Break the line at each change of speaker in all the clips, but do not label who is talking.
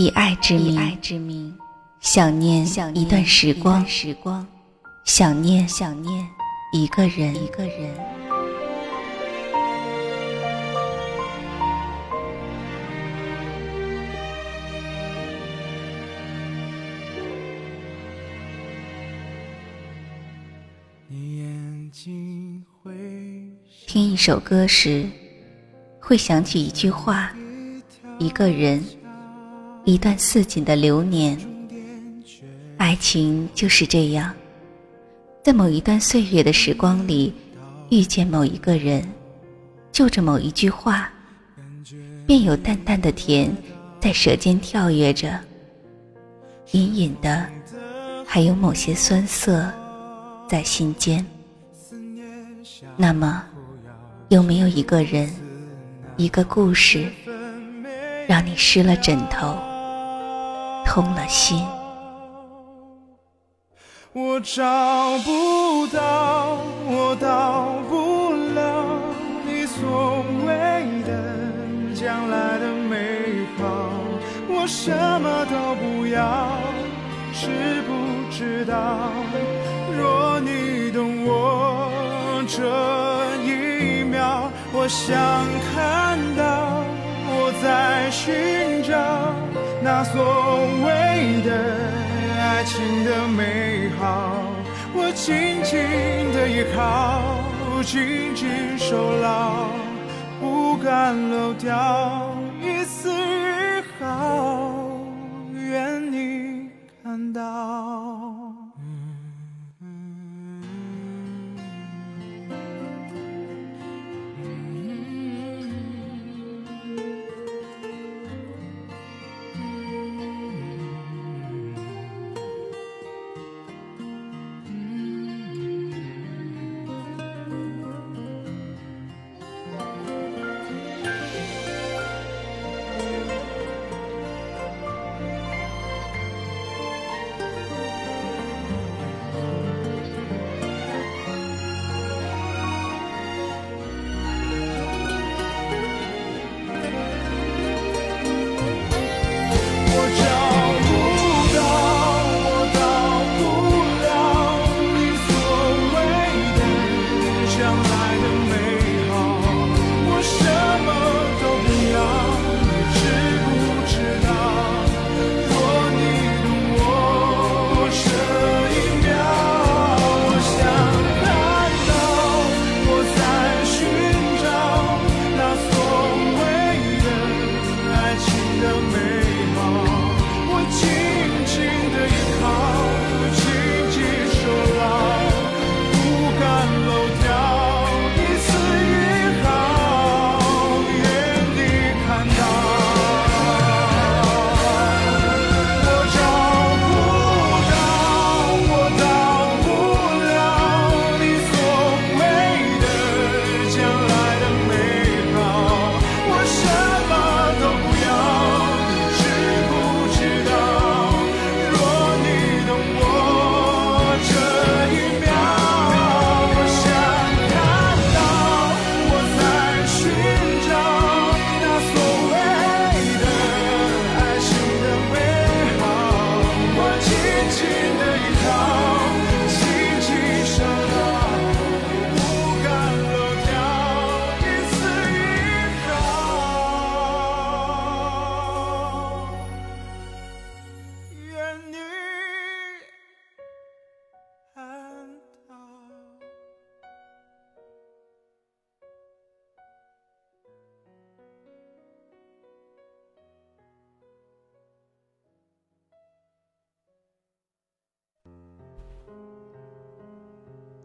以爱之名，想念一段时光，想念想念一个人。听一首歌时，会想起一句话，一个人，一段似锦的流年。爱情就是这样，在某一段岁月的时光里，遇见某一个人，就着某一句话，便有淡淡的甜在舌尖跳跃着，隐隐的，还有某些酸涩在心间。那么。有没有一个人，一个故事，让你湿了枕头，痛了心？
我找不到，我到不了你所谓的将来的美好。我什么都不要，知不知道？若你懂我这一秒。我想看到在寻找那所谓的爱情的美好，我紧紧的依靠，紧紧守牢，不敢漏掉一丝一毫，愿你看到。的美好我紧紧的依靠。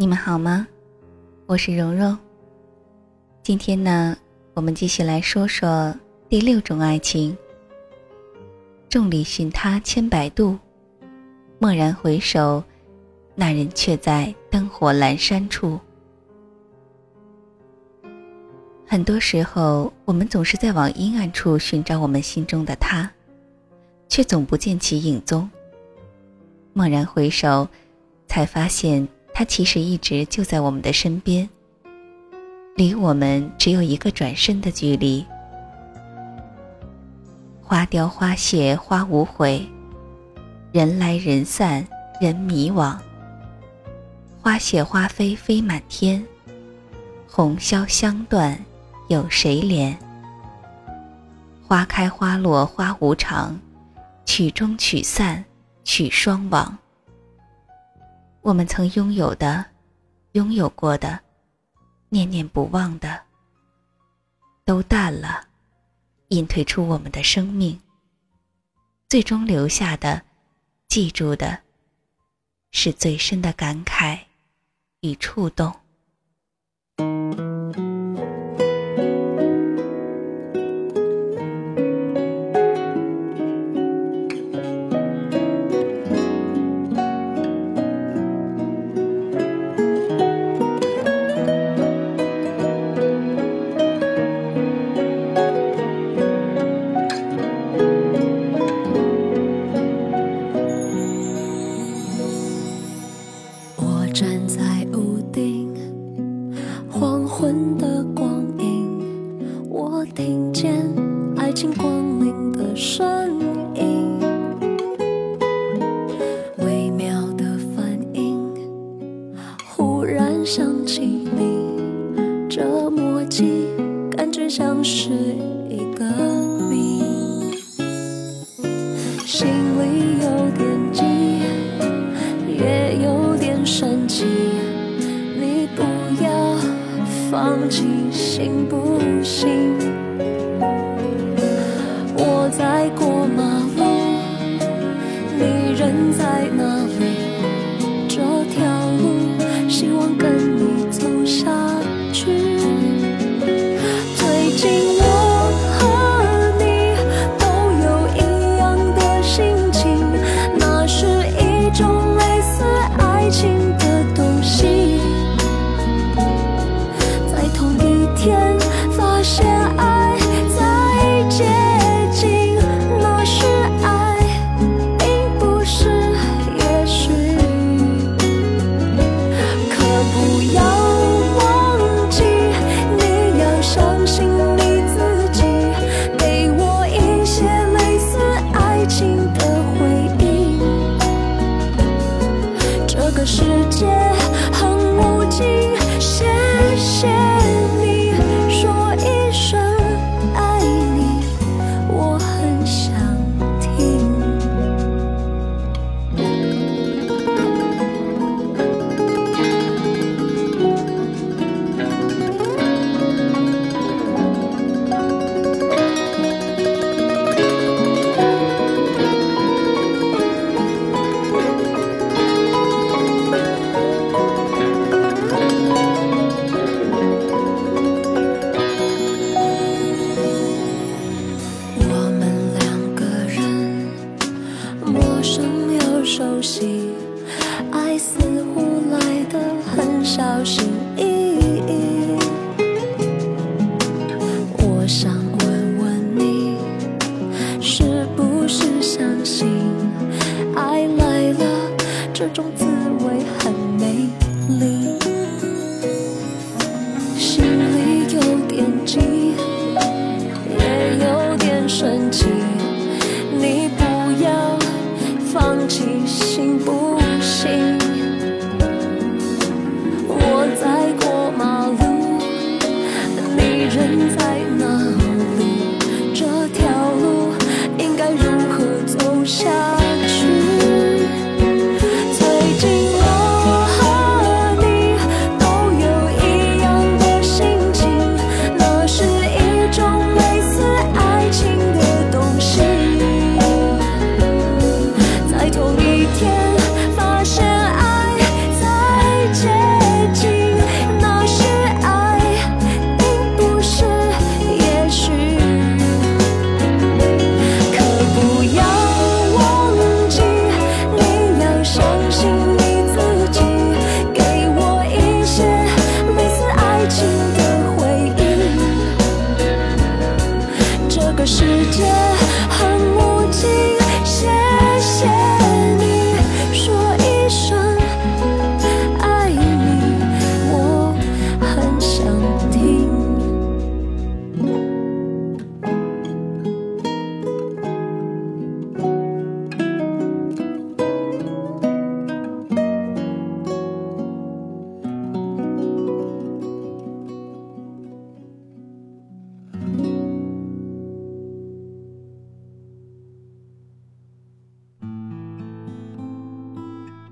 你们好吗？我是蓉蓉。今天呢，我们继续来说说第六种爱情。众里寻他千百度，蓦然回首，那人却在灯火阑珊处。很多时候，我们总是在往阴暗处寻找我们心中的他，却总不见其影踪。蓦然回首，才发现。他其实一直就在我们的身边，离我们只有一个转身的距离。
花凋花谢花无悔，人来人散人迷惘。花谢花飞飞满天，红消香断有谁怜？花开花落花无常，曲终曲散曲双亡。我们曾拥有的，拥有过的，念念不忘的，都淡了，隐退出我们的生命。最终留下的，记住的，是最深的感慨与触动。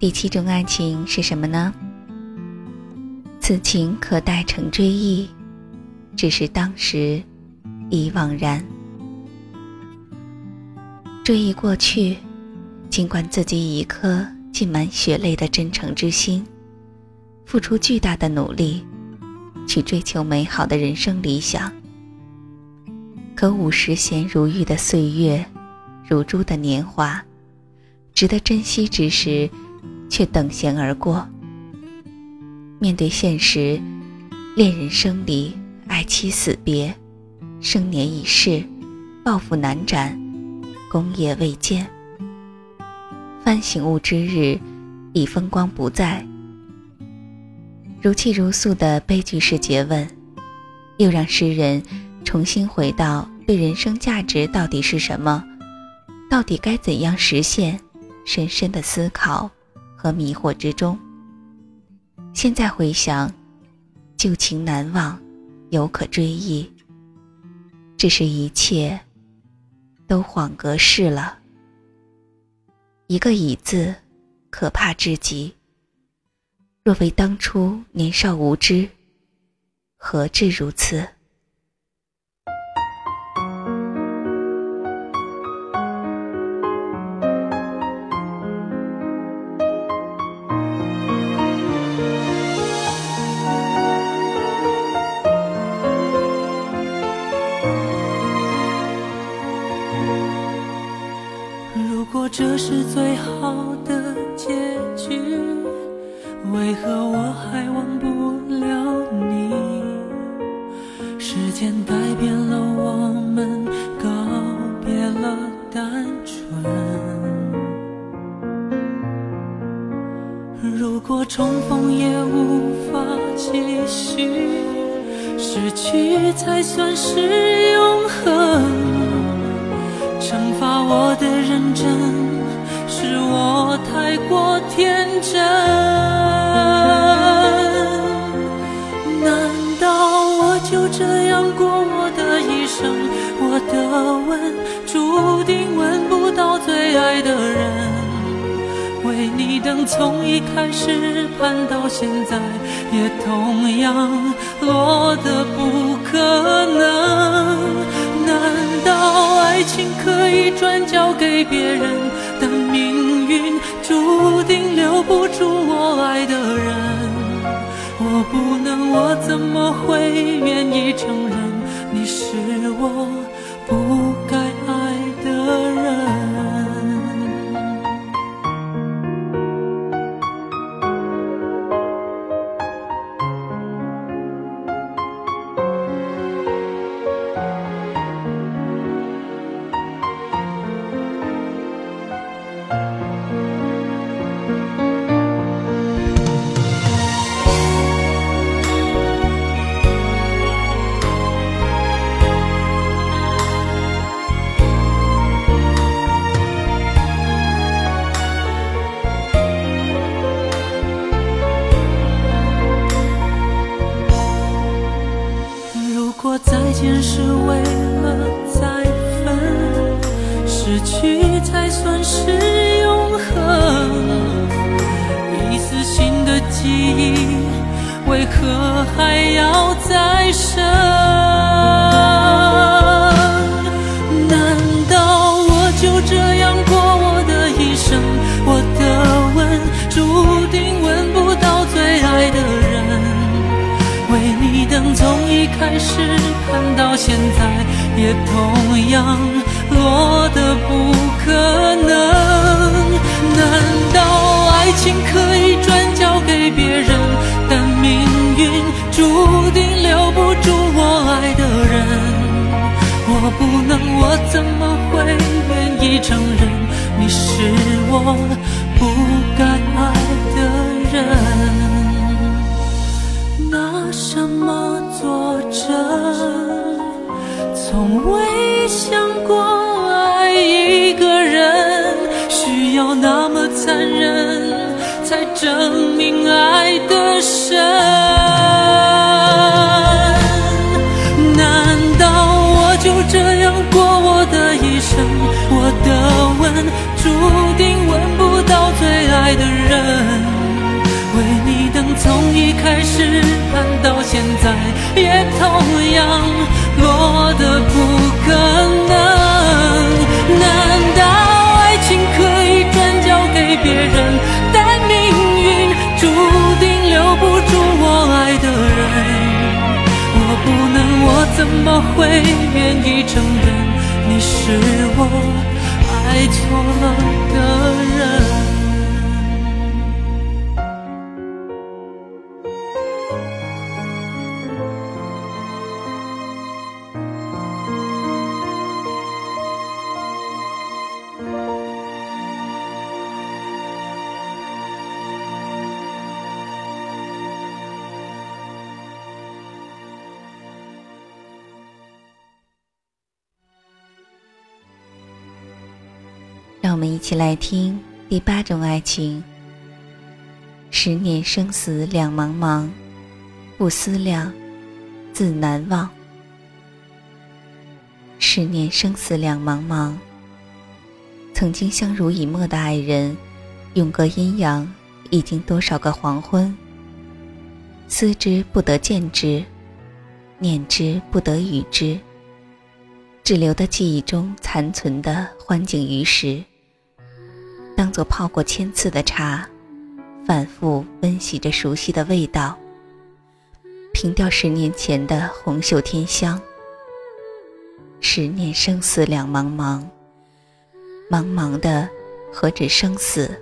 第七种爱情是什么呢？此情可待成追忆，只是当时已惘然。追忆过去，尽管自己以一颗浸满血泪的真诚之心，付出巨大的努力，去追求美好的人生理想，可五十弦如玉的岁月，如珠的年华，值得珍惜之时。却等闲而过。面对现实，恋人生离，爱妻死别，生年已逝，抱负难展，功业未见。翻醒悟之日，已风光不再。如泣如诉的悲剧式诘问，又让诗人重新回到对人生价值到底是什么，到底该怎样实现，深深的思考。和迷惑之中，现在回想，旧情难忘，犹可追忆。只是一切都恍隔世了。一个“已”字，可怕至极。若非当初年少无知，何至如此？
这是最好的结局，为何我还忘不了你？时间能，我怎么会愿意承认你是我不生难道我就这样过我的一生我的吻注定吻不到最爱的人为你等从一开始盼到现在也同样落的不可能难道爱情可以转交给别人但命运注定我怎么会愿意承认你是我不该爱的人？拿什么作证？从未想过爱一个人需要那么残忍，才证明爱的深。爱
让我们一起来听第八种爱情。十年生死两茫茫，不思量，自难忘。十年生死两茫茫，曾经相濡以沫的爱人，永隔阴阳，已经多少个黄昏。思之不得见之，念之不得与之，只留得记忆中残存的欢景余时。当做泡过千次的茶，反复温习着熟悉的味道，凭吊十年前的红袖添香。十年生死两茫茫，茫茫的何止生死？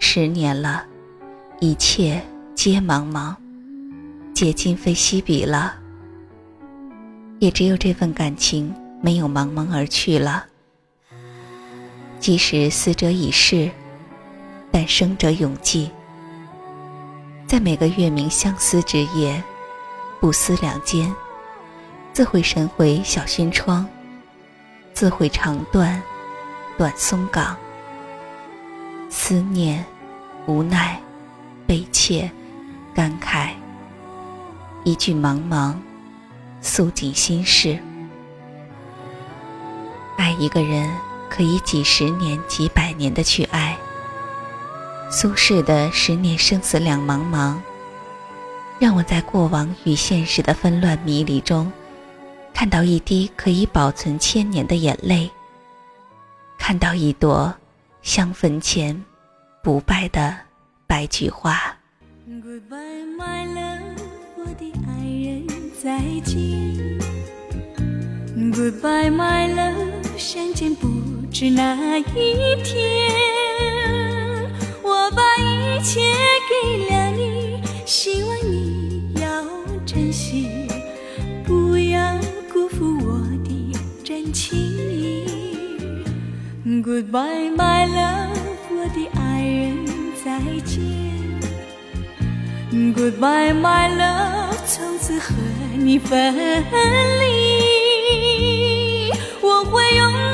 十年了，一切皆茫茫，皆今非昔比了。也只有这份感情没有茫茫而去了。即使死者已逝，但生者永记。在每个月明相思之夜，不思两间，自会神回小轩窗，自会长断短松岗。思念、无奈、悲切、感慨，一句茫茫，诉尽心事。爱一个人。可以几十年、几百年的去爱。苏轼的“十年生死两茫茫”，让我在过往与现实的纷乱迷离中，看到一滴可以保存千年的眼泪，看到一朵香坟前不败的白菊花。
Goodbye, my love，我的爱人，再见。Goodbye, my love，相见不。是那一天，我把一切给了你，希望你要珍惜，不要辜负我的真情。Goodbye, my love，我的爱人，再见。Goodbye, my love，从此和你分离，我会永。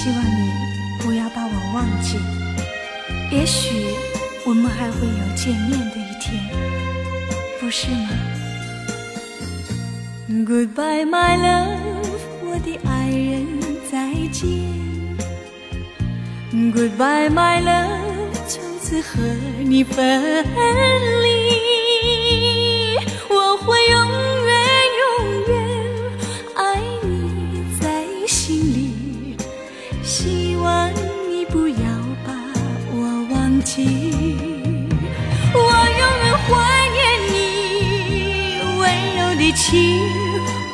希望你不要把我忘记。也许我们还会有见面的一天，不是吗？Goodbye, my love，我的爱人，再见。Goodbye, my love，从此和你分离，我会永。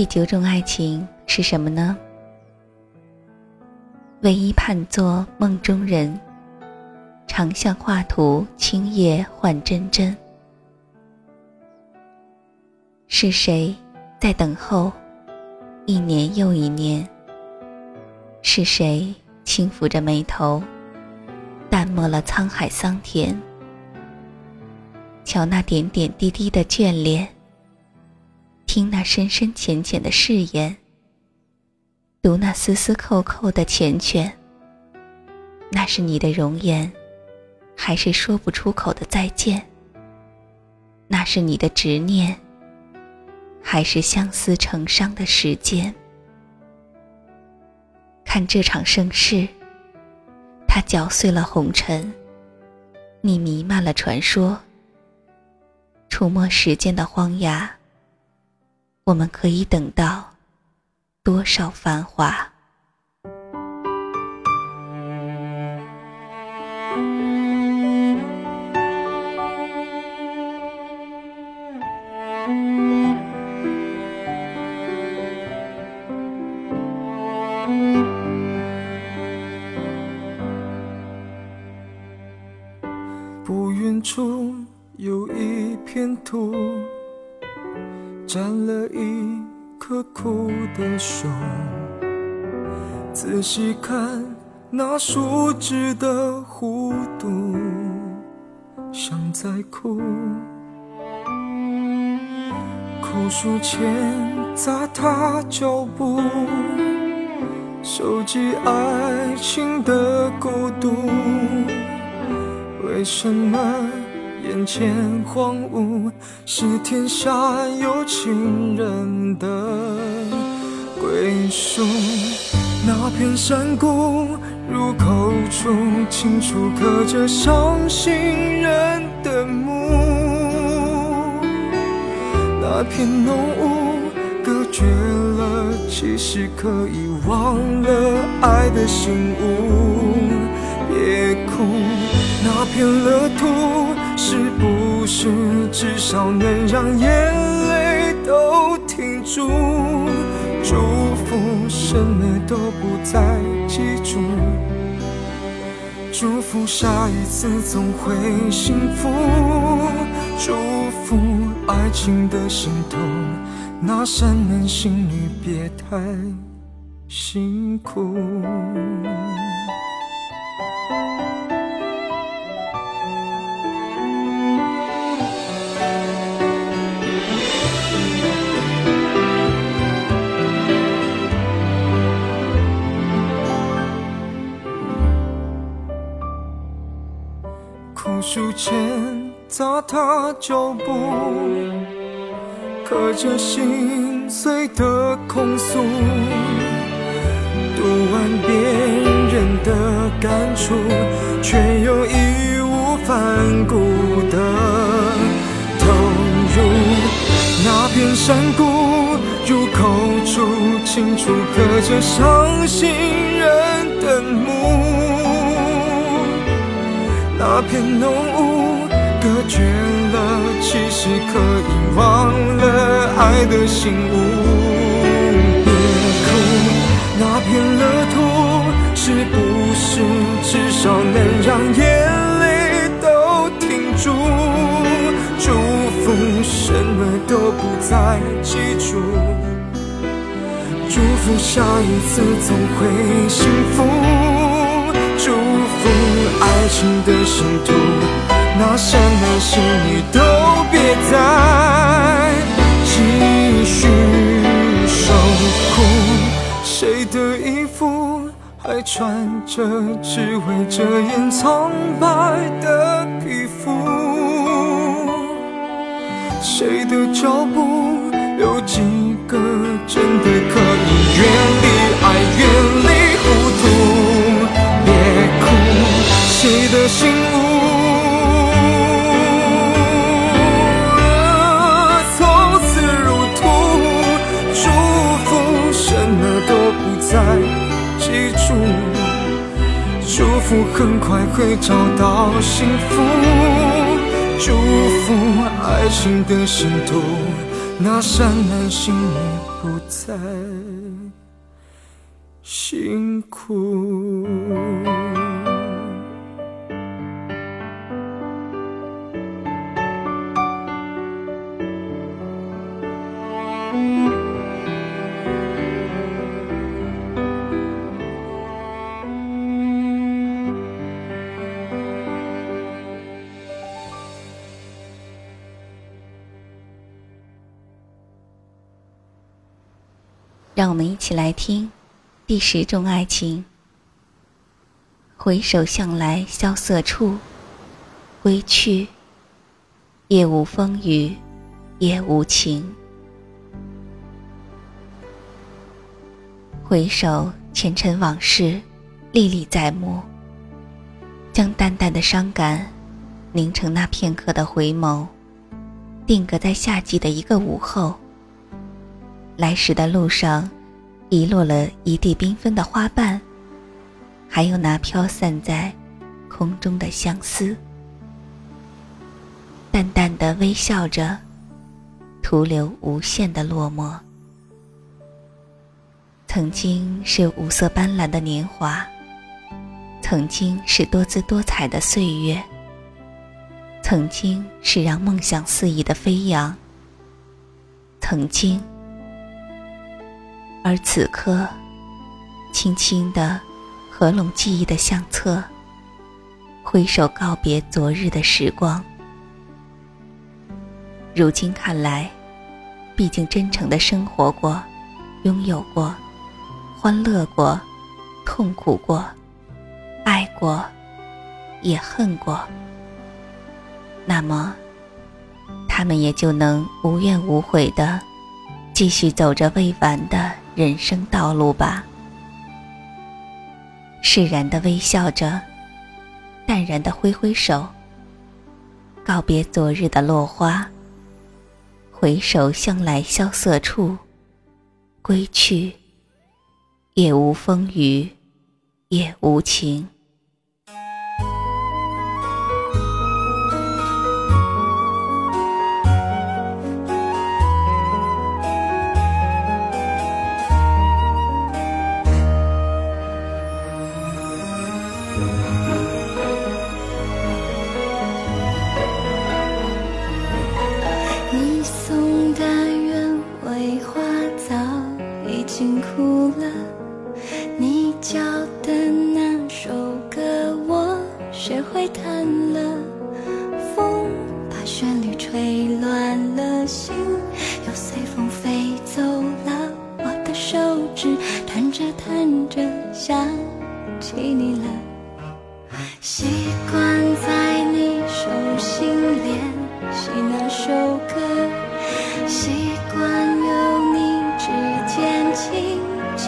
第九种爱情是什么呢？唯一盼作梦中人，长向画图，青叶换真真。是谁在等候，一年又一年？是谁轻抚着眉头，淡漠了沧海桑田？瞧那点点滴滴的眷恋。听那深深浅浅的誓言，读那丝丝扣扣的缱绻。那是你的容颜，还是说不出口的再见？那是你的执念，还是相思成伤的时间？看这场盛世，它搅碎了红尘，你弥漫了传说，触摸时间的荒崖。我们可以等到多少繁华？
那树枝的弧度，像在哭。枯树前砸踏脚步，收集爱情的孤独。为什么？眼前荒芜，是天下有情人的归宿。那片山谷入口处，清楚刻着伤心人的墓。那片浓雾隔绝了，其实可以忘了爱的醒悟。别哭，那片乐土。是不是至少能让眼泪都停住？祝福什么都不再记住，祝福下一次总会幸福，祝福爱情的心痛，那扇门心里别太辛苦。枯树前踏踏脚步，刻着心碎的控诉，读完别人的感触，却又义无反顾的投入。那片山谷入口处，清楚刻着伤心人的墓。那片浓雾隔绝了，其实可以忘了爱的醒悟。别哭，那片乐土是不是至少能让眼泪都停住？祝福什么都不再记住，祝福下一次总会幸福。祝福情的信徒，那扇门心你都别再继续受苦。谁的衣服还穿着，只为遮掩苍白的皮肤？谁的脚步有几个真的可以远离爱，远离糊涂？谁的心无，从此如土，祝福什么都不再记住，祝福很快会找到幸福，祝福爱情的信徒，那扇门心里不再辛苦。
让我们一起来听第十种爱情。回首向来萧瑟处，归去，夜无风雨夜无晴。回首前尘往事，历历在目。将淡淡的伤感，凝成那片刻的回眸，定格在夏季的一个午后。来时的路上，遗落了一地缤纷的花瓣，还有那飘散在空中的相思。淡淡的微笑着，徒留无限的落寞。曾经是五色斑斓的年华，曾经是多姿多彩的岁月，曾经是让梦想肆意的飞扬，曾经。而此刻，轻轻地合拢记忆的相册，挥手告别昨日的时光。如今看来，毕竟真诚的生活过，拥有过，欢乐过，痛苦过，爱过，也恨过。那么，他们也就能无怨无悔的，继续走着未完的。人生道路吧，释然的微笑着，淡然的挥挥手，告别昨日的落花。回首向来萧瑟处，归去，也无风雨，也无晴。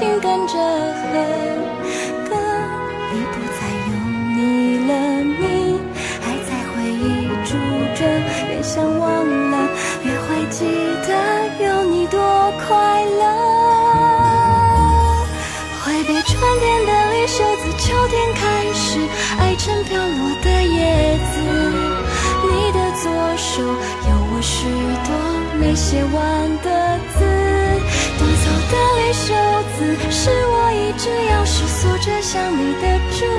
情跟着和歌，已不再有你了，你还在回忆住着，越想忘了，越会记得有你多快乐。挥别春天的绿袖子，秋天开始，爱成飘落的叶子，你的左手有我许多没写完。想你的住